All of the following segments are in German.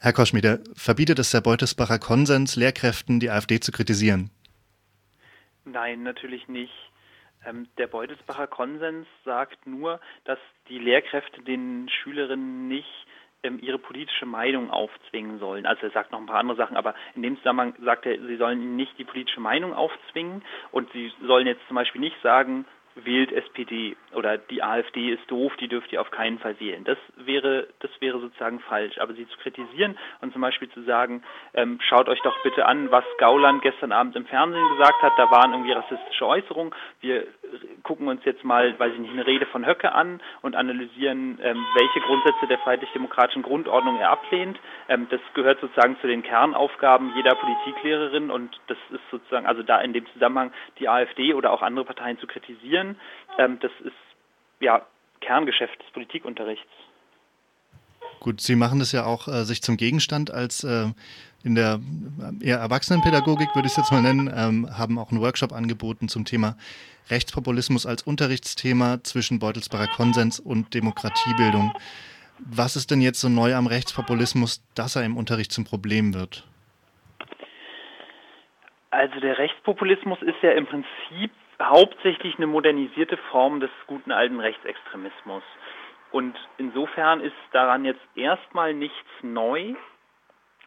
Herr Koschmieder, verbietet es der Beutelsbacher Konsens Lehrkräften, die AfD zu kritisieren? Nein, natürlich nicht. Ähm, der Beutelsbacher Konsens sagt nur, dass die Lehrkräfte den Schülerinnen nicht ähm, ihre politische Meinung aufzwingen sollen. Also er sagt noch ein paar andere Sachen, aber in dem Zusammenhang sagt er, sie sollen ihnen nicht die politische Meinung aufzwingen und sie sollen jetzt zum Beispiel nicht sagen, wählt SPD oder die AfD ist doof, die dürft ihr auf keinen Fall wählen. Das wäre, das wäre sozusagen falsch. Aber sie zu kritisieren und zum Beispiel zu sagen, ähm, schaut euch doch bitte an, was Gauland gestern Abend im Fernsehen gesagt hat, da waren irgendwie rassistische Äußerungen. Wir gucken uns jetzt mal, weiß ich nicht, eine Rede von Höcke an und analysieren, ähm, welche Grundsätze der freiheitlich-demokratischen Grundordnung er ablehnt. Ähm, das gehört sozusagen zu den Kernaufgaben jeder Politiklehrerin und das ist sozusagen, also da in dem Zusammenhang die AfD oder auch andere Parteien zu kritisieren. Ähm, das ist ja Kerngeschäft des Politikunterrichts. Gut, Sie machen das ja auch äh, sich zum Gegenstand als äh, in der eher Erwachsenenpädagogik, würde ich es jetzt mal nennen, ähm, haben auch einen Workshop angeboten zum Thema Rechtspopulismus als Unterrichtsthema zwischen Beutelsbacher Konsens und Demokratiebildung. Was ist denn jetzt so neu am Rechtspopulismus, dass er im Unterricht zum Problem wird? Also der Rechtspopulismus ist ja im Prinzip hauptsächlich eine modernisierte Form des guten alten Rechtsextremismus. Und insofern ist daran jetzt erstmal nichts neu.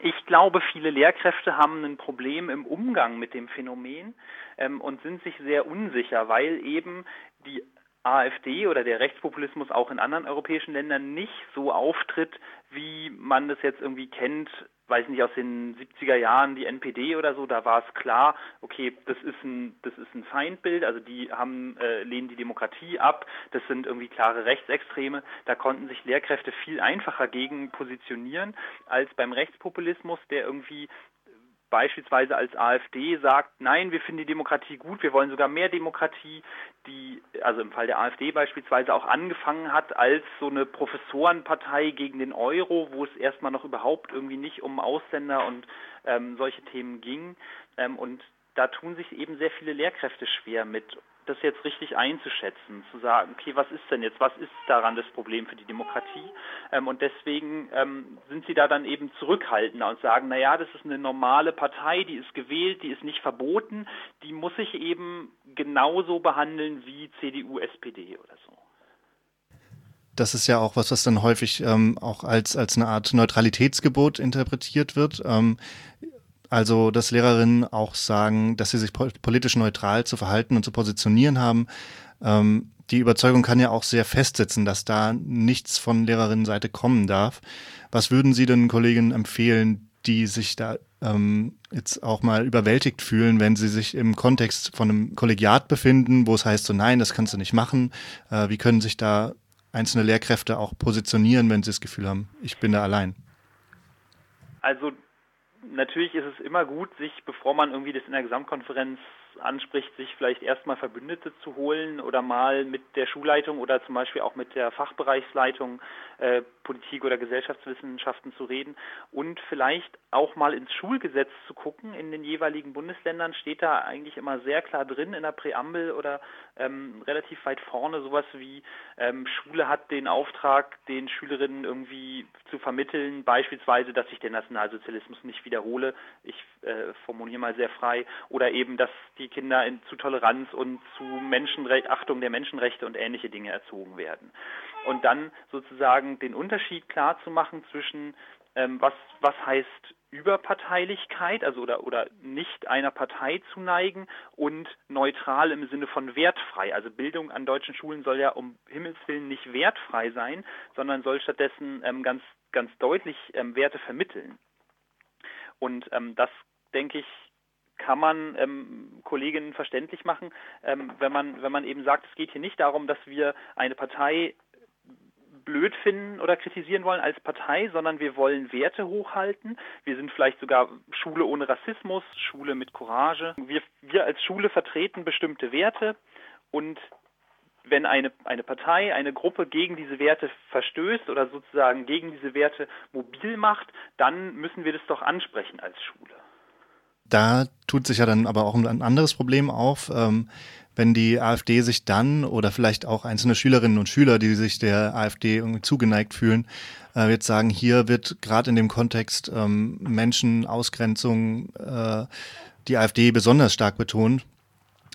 Ich glaube, viele Lehrkräfte haben ein Problem im Umgang mit dem Phänomen ähm, und sind sich sehr unsicher, weil eben die AfD oder der Rechtspopulismus auch in anderen europäischen Ländern nicht so auftritt, wie man das jetzt irgendwie kennt, weiß nicht, aus den 70er Jahren die NPD oder so, da war es klar, okay, das ist ein, das ist ein Feindbild, also die haben, äh, lehnen die Demokratie ab, das sind irgendwie klare Rechtsextreme, da konnten sich Lehrkräfte viel einfacher gegen positionieren als beim Rechtspopulismus, der irgendwie beispielsweise als AfD sagt, nein, wir finden die Demokratie gut, wir wollen sogar mehr Demokratie, die, also im Fall der AfD beispielsweise auch angefangen hat als so eine Professorenpartei gegen den Euro, wo es erstmal noch überhaupt irgendwie nicht um Ausländer und ähm, solche Themen ging. Ähm, und da tun sich eben sehr viele Lehrkräfte schwer mit das jetzt richtig einzuschätzen, zu sagen, okay, was ist denn jetzt, was ist daran das Problem für die Demokratie? Ähm, und deswegen ähm, sind sie da dann eben zurückhaltender und sagen, naja, das ist eine normale Partei, die ist gewählt, die ist nicht verboten, die muss sich eben genauso behandeln wie CDU, SPD oder so. Das ist ja auch was, was dann häufig ähm, auch als, als eine Art Neutralitätsgebot interpretiert wird. Ähm, also, dass Lehrerinnen auch sagen, dass sie sich politisch neutral zu verhalten und zu positionieren haben. Ähm, die Überzeugung kann ja auch sehr festsitzen, dass da nichts von Lehrerinnenseite kommen darf. Was würden Sie denn Kolleginnen empfehlen, die sich da ähm, jetzt auch mal überwältigt fühlen, wenn sie sich im Kontext von einem Kollegiat befinden, wo es heißt so, nein, das kannst du nicht machen. Äh, wie können sich da einzelne Lehrkräfte auch positionieren, wenn sie das Gefühl haben, ich bin da allein? Also natürlich ist es immer gut, sich, bevor man irgendwie das in der Gesamtkonferenz anspricht, sich vielleicht erstmal Verbündete zu holen oder mal mit der Schulleitung oder zum Beispiel auch mit der Fachbereichsleitung äh, Politik oder Gesellschaftswissenschaften zu reden und vielleicht auch mal ins Schulgesetz zu gucken. In den jeweiligen Bundesländern steht da eigentlich immer sehr klar drin in der Präambel oder ähm, relativ weit vorne sowas wie ähm, Schule hat den Auftrag, den Schülerinnen irgendwie zu vermitteln, beispielsweise, dass sich der Nationalsozialismus nicht wiederhole. Ich äh, formuliere mal sehr frei oder eben, dass die Kinder in, zu Toleranz und zu Menschenrecht, Achtung der Menschenrechte und ähnliche Dinge erzogen werden. Und dann sozusagen den Unterschied klar zu machen zwischen ähm, was, was heißt Überparteilichkeit, also oder, oder nicht einer Partei zu neigen und neutral im Sinne von wertfrei. Also Bildung an deutschen Schulen soll ja um Himmels Willen nicht wertfrei sein, sondern soll stattdessen ähm, ganz, ganz deutlich ähm, Werte vermitteln. Und ähm, das, denke ich, kann man ähm, Kolleginnen verständlich machen, ähm, wenn man wenn man eben sagt, es geht hier nicht darum, dass wir eine Partei blöd finden oder kritisieren wollen als Partei, sondern wir wollen Werte hochhalten. Wir sind vielleicht sogar Schule ohne Rassismus, Schule mit Courage. Wir, wir als Schule vertreten bestimmte Werte und wenn eine, eine Partei, eine Gruppe gegen diese Werte verstößt oder sozusagen gegen diese Werte mobil macht, dann müssen wir das doch ansprechen als Schule. Da tut sich ja dann aber auch ein anderes Problem auf. Ähm, wenn die AfD sich dann oder vielleicht auch einzelne Schülerinnen und Schüler, die sich der AfD irgendwie zugeneigt fühlen, äh, jetzt sagen, hier wird gerade in dem Kontext ähm, Menschenausgrenzung äh, die AfD besonders stark betont.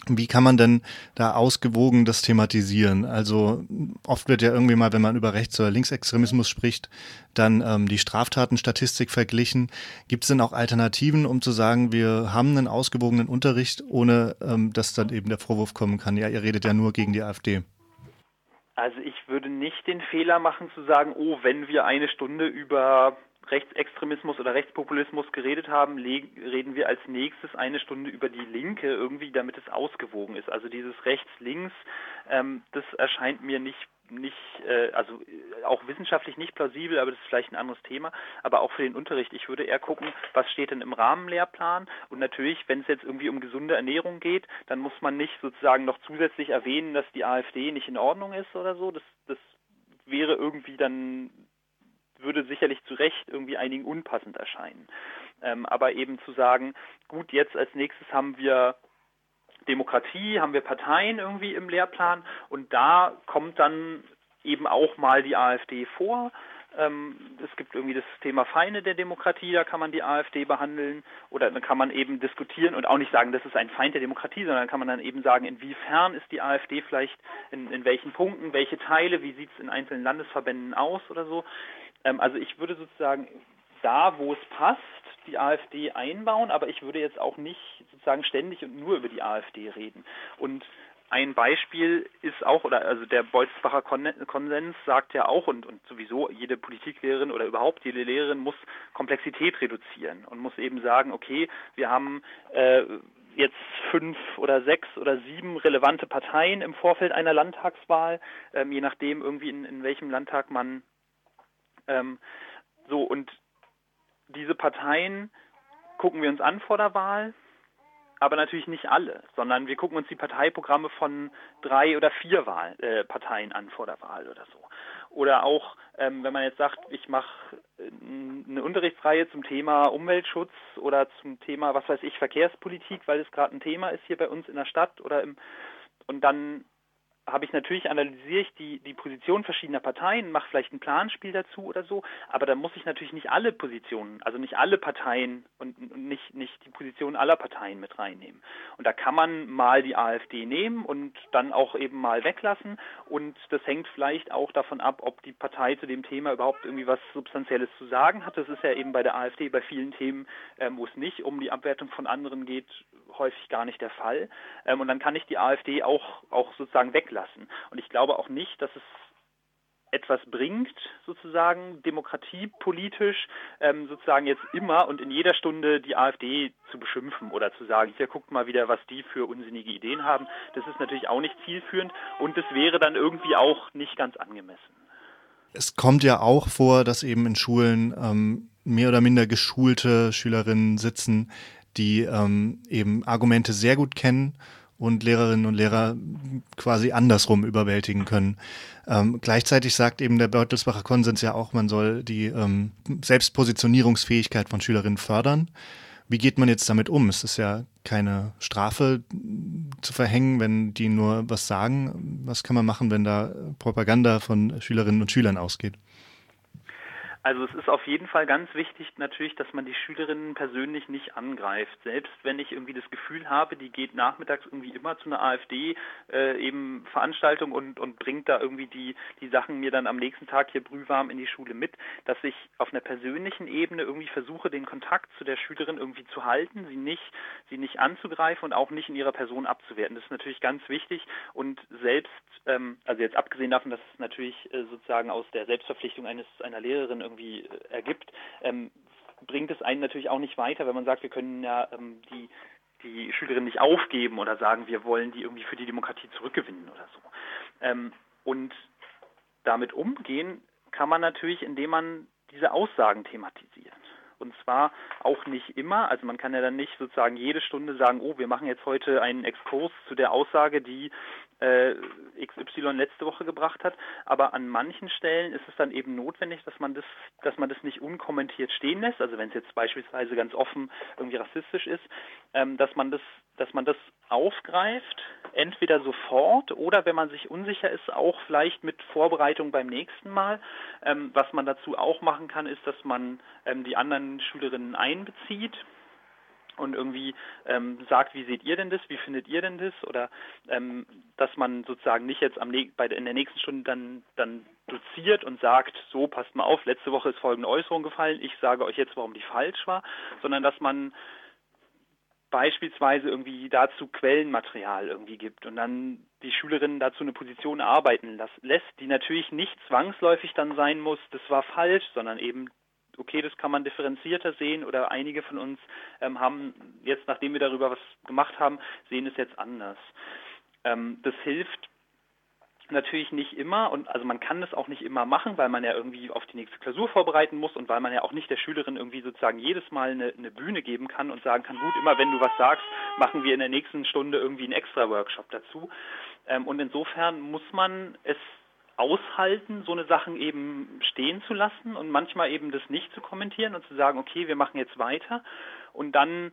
Wie kann man denn da ausgewogen das thematisieren? Also oft wird ja irgendwie mal, wenn man über Rechts- oder Linksextremismus spricht, dann ähm, die Straftatenstatistik verglichen. Gibt es denn auch Alternativen, um zu sagen, wir haben einen ausgewogenen Unterricht, ohne ähm, dass dann eben der Vorwurf kommen kann, ja, ihr redet ja nur gegen die AfD? Also ich würde nicht den Fehler machen zu sagen, oh, wenn wir eine Stunde über Rechtsextremismus oder Rechtspopulismus geredet haben, reden wir als nächstes eine Stunde über die Linke irgendwie, damit es ausgewogen ist. Also dieses Rechts-Links, ähm, das erscheint mir nicht nicht, äh, also äh, auch wissenschaftlich nicht plausibel, aber das ist vielleicht ein anderes Thema. Aber auch für den Unterricht, ich würde eher gucken, was steht denn im Rahmenlehrplan. Und natürlich, wenn es jetzt irgendwie um gesunde Ernährung geht, dann muss man nicht sozusagen noch zusätzlich erwähnen, dass die AfD nicht in Ordnung ist oder so. Das, das wäre irgendwie dann würde sicherlich zu Recht irgendwie einigen unpassend erscheinen. Ähm, aber eben zu sagen, gut, jetzt als nächstes haben wir Demokratie, haben wir Parteien irgendwie im Lehrplan und da kommt dann eben auch mal die AfD vor. Ähm, es gibt irgendwie das Thema Feinde der Demokratie, da kann man die AfD behandeln oder dann kann man eben diskutieren und auch nicht sagen, das ist ein Feind der Demokratie, sondern kann man dann eben sagen, inwiefern ist die AfD vielleicht, in, in welchen Punkten, welche Teile, wie sieht es in einzelnen Landesverbänden aus oder so. Ähm, also ich würde sozusagen da, wo es passt, die AfD einbauen, aber ich würde jetzt auch nicht sozusagen ständig und nur über die AfD reden. Und ein Beispiel ist auch, oder also der Beutelsbacher Konsens sagt ja auch, und, und sowieso jede Politiklehrerin oder überhaupt jede Lehrerin muss Komplexität reduzieren und muss eben sagen, okay, wir haben äh, jetzt fünf oder sechs oder sieben relevante Parteien im Vorfeld einer Landtagswahl, ähm, je nachdem irgendwie in, in welchem Landtag man ähm, so, und diese Parteien gucken wir uns an vor der Wahl, aber natürlich nicht alle, sondern wir gucken uns die Parteiprogramme von drei oder vier Wahl, äh, Parteien an vor der Wahl oder so. Oder auch, ähm, wenn man jetzt sagt, ich mache äh, eine Unterrichtsreihe zum Thema Umweltschutz oder zum Thema, was weiß ich, Verkehrspolitik, weil es gerade ein Thema ist hier bei uns in der Stadt oder im und dann habe ich natürlich analysiere ich die, die Position verschiedener Parteien, mache vielleicht ein Planspiel dazu oder so, aber da muss ich natürlich nicht alle Positionen, also nicht alle Parteien und, nicht, nicht die Position aller Parteien mit reinnehmen. Und da kann man mal die AfD nehmen und dann auch eben mal weglassen und das hängt vielleicht auch davon ab, ob die Partei zu dem Thema überhaupt irgendwie was Substanzielles zu sagen hat. Das ist ja eben bei der AfD bei vielen Themen, ähm, wo es nicht um die Abwertung von anderen geht, häufig gar nicht der Fall. Ähm, und dann kann ich die AfD auch, auch sozusagen weglassen. Und ich glaube auch nicht, dass es etwas bringt, sozusagen demokratiepolitisch, ähm, sozusagen jetzt immer und in jeder Stunde die AfD zu beschimpfen oder zu sagen, hier guckt mal wieder, was die für unsinnige Ideen haben. Das ist natürlich auch nicht zielführend und das wäre dann irgendwie auch nicht ganz angemessen. Es kommt ja auch vor, dass eben in Schulen ähm, mehr oder minder geschulte Schülerinnen sitzen, die ähm, eben Argumente sehr gut kennen und Lehrerinnen und Lehrer quasi andersrum überwältigen können. Ähm, gleichzeitig sagt eben der Beutelsbacher Konsens ja auch, man soll die ähm, Selbstpositionierungsfähigkeit von Schülerinnen fördern. Wie geht man jetzt damit um? Es ist ja keine Strafe zu verhängen, wenn die nur was sagen. Was kann man machen, wenn da Propaganda von Schülerinnen und Schülern ausgeht? Also es ist auf jeden Fall ganz wichtig natürlich, dass man die Schülerinnen persönlich nicht angreift. Selbst wenn ich irgendwie das Gefühl habe, die geht nachmittags irgendwie immer zu einer AfD äh, eben Veranstaltung und, und bringt da irgendwie die, die Sachen mir dann am nächsten Tag hier brühwarm in die Schule mit, dass ich auf einer persönlichen Ebene irgendwie versuche, den Kontakt zu der Schülerin irgendwie zu halten, sie nicht, sie nicht anzugreifen und auch nicht in ihrer Person abzuwerten. Das ist natürlich ganz wichtig und selbst, ähm, also jetzt abgesehen davon, dass es natürlich äh, sozusagen aus der Selbstverpflichtung eines einer Lehrerin irgendwie äh, ergibt, ähm, bringt es einen natürlich auch nicht weiter, wenn man sagt, wir können ja ähm, die die Schülerinnen nicht aufgeben oder sagen, wir wollen die irgendwie für die Demokratie zurückgewinnen oder so. Ähm, und damit umgehen kann man natürlich, indem man diese Aussagen thematisiert. Und zwar auch nicht immer, also man kann ja dann nicht sozusagen jede Stunde sagen, oh, wir machen jetzt heute einen Exkurs zu der Aussage, die äh, XY letzte Woche gebracht hat. Aber an manchen Stellen ist es dann eben notwendig, dass man das, dass man das nicht unkommentiert stehen lässt. Also wenn es jetzt beispielsweise ganz offen irgendwie rassistisch ist, ähm, dass man das, dass man das aufgreift, entweder sofort oder wenn man sich unsicher ist, auch vielleicht mit Vorbereitung beim nächsten Mal. Ähm, was man dazu auch machen kann, ist, dass man ähm, die anderen Schülerinnen einbezieht und irgendwie ähm, sagt, wie seht ihr denn das, wie findet ihr denn das? Oder ähm, dass man sozusagen nicht jetzt am bei, in der nächsten Stunde dann, dann doziert und sagt, so passt mal auf, letzte Woche ist folgende Äußerung gefallen, ich sage euch jetzt, warum die falsch war, sondern dass man beispielsweise irgendwie dazu Quellenmaterial irgendwie gibt und dann die Schülerinnen dazu eine Position arbeiten lässt, die natürlich nicht zwangsläufig dann sein muss, das war falsch, sondern eben okay, das kann man differenzierter sehen oder einige von uns ähm, haben jetzt, nachdem wir darüber was gemacht haben, sehen es jetzt anders. Ähm, das hilft natürlich nicht immer und also man kann das auch nicht immer machen, weil man ja irgendwie auf die nächste Klausur vorbereiten muss und weil man ja auch nicht der Schülerin irgendwie sozusagen jedes Mal eine, eine Bühne geben kann und sagen kann, gut, immer wenn du was sagst, machen wir in der nächsten Stunde irgendwie einen extra Workshop dazu. Ähm, und insofern muss man es aushalten, so eine Sachen eben stehen zu lassen und manchmal eben das nicht zu kommentieren und zu sagen, okay, wir machen jetzt weiter und dann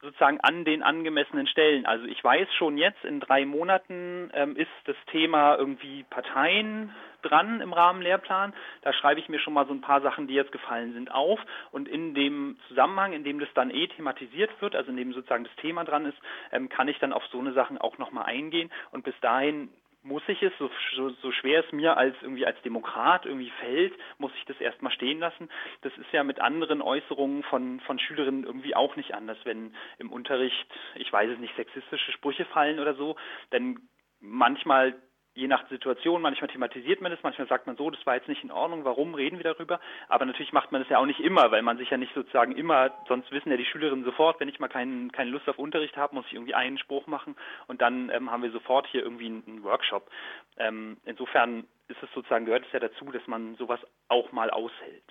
sozusagen an den angemessenen Stellen. Also ich weiß schon jetzt, in drei Monaten ähm, ist das Thema irgendwie Parteien dran im Rahmen Lehrplan. Da schreibe ich mir schon mal so ein paar Sachen, die jetzt gefallen sind, auf. Und in dem Zusammenhang, in dem das dann eh thematisiert wird, also in dem sozusagen das Thema dran ist, ähm, kann ich dann auf so eine Sachen auch nochmal eingehen. Und bis dahin muss ich es, so, so, schwer es mir als irgendwie als Demokrat irgendwie fällt, muss ich das erstmal stehen lassen. Das ist ja mit anderen Äußerungen von, von Schülerinnen irgendwie auch nicht anders, wenn im Unterricht, ich weiß es nicht, sexistische Sprüche fallen oder so, denn manchmal je nach Situation, manchmal thematisiert man es, manchmal sagt man so, das war jetzt nicht in Ordnung, warum reden wir darüber? Aber natürlich macht man das ja auch nicht immer, weil man sich ja nicht sozusagen immer, sonst wissen ja die Schülerinnen sofort, wenn ich mal keinen, keine Lust auf Unterricht habe, muss ich irgendwie einen Spruch machen und dann ähm, haben wir sofort hier irgendwie einen, einen Workshop. Ähm, insofern ist es sozusagen, gehört es ja dazu, dass man sowas auch mal aushält.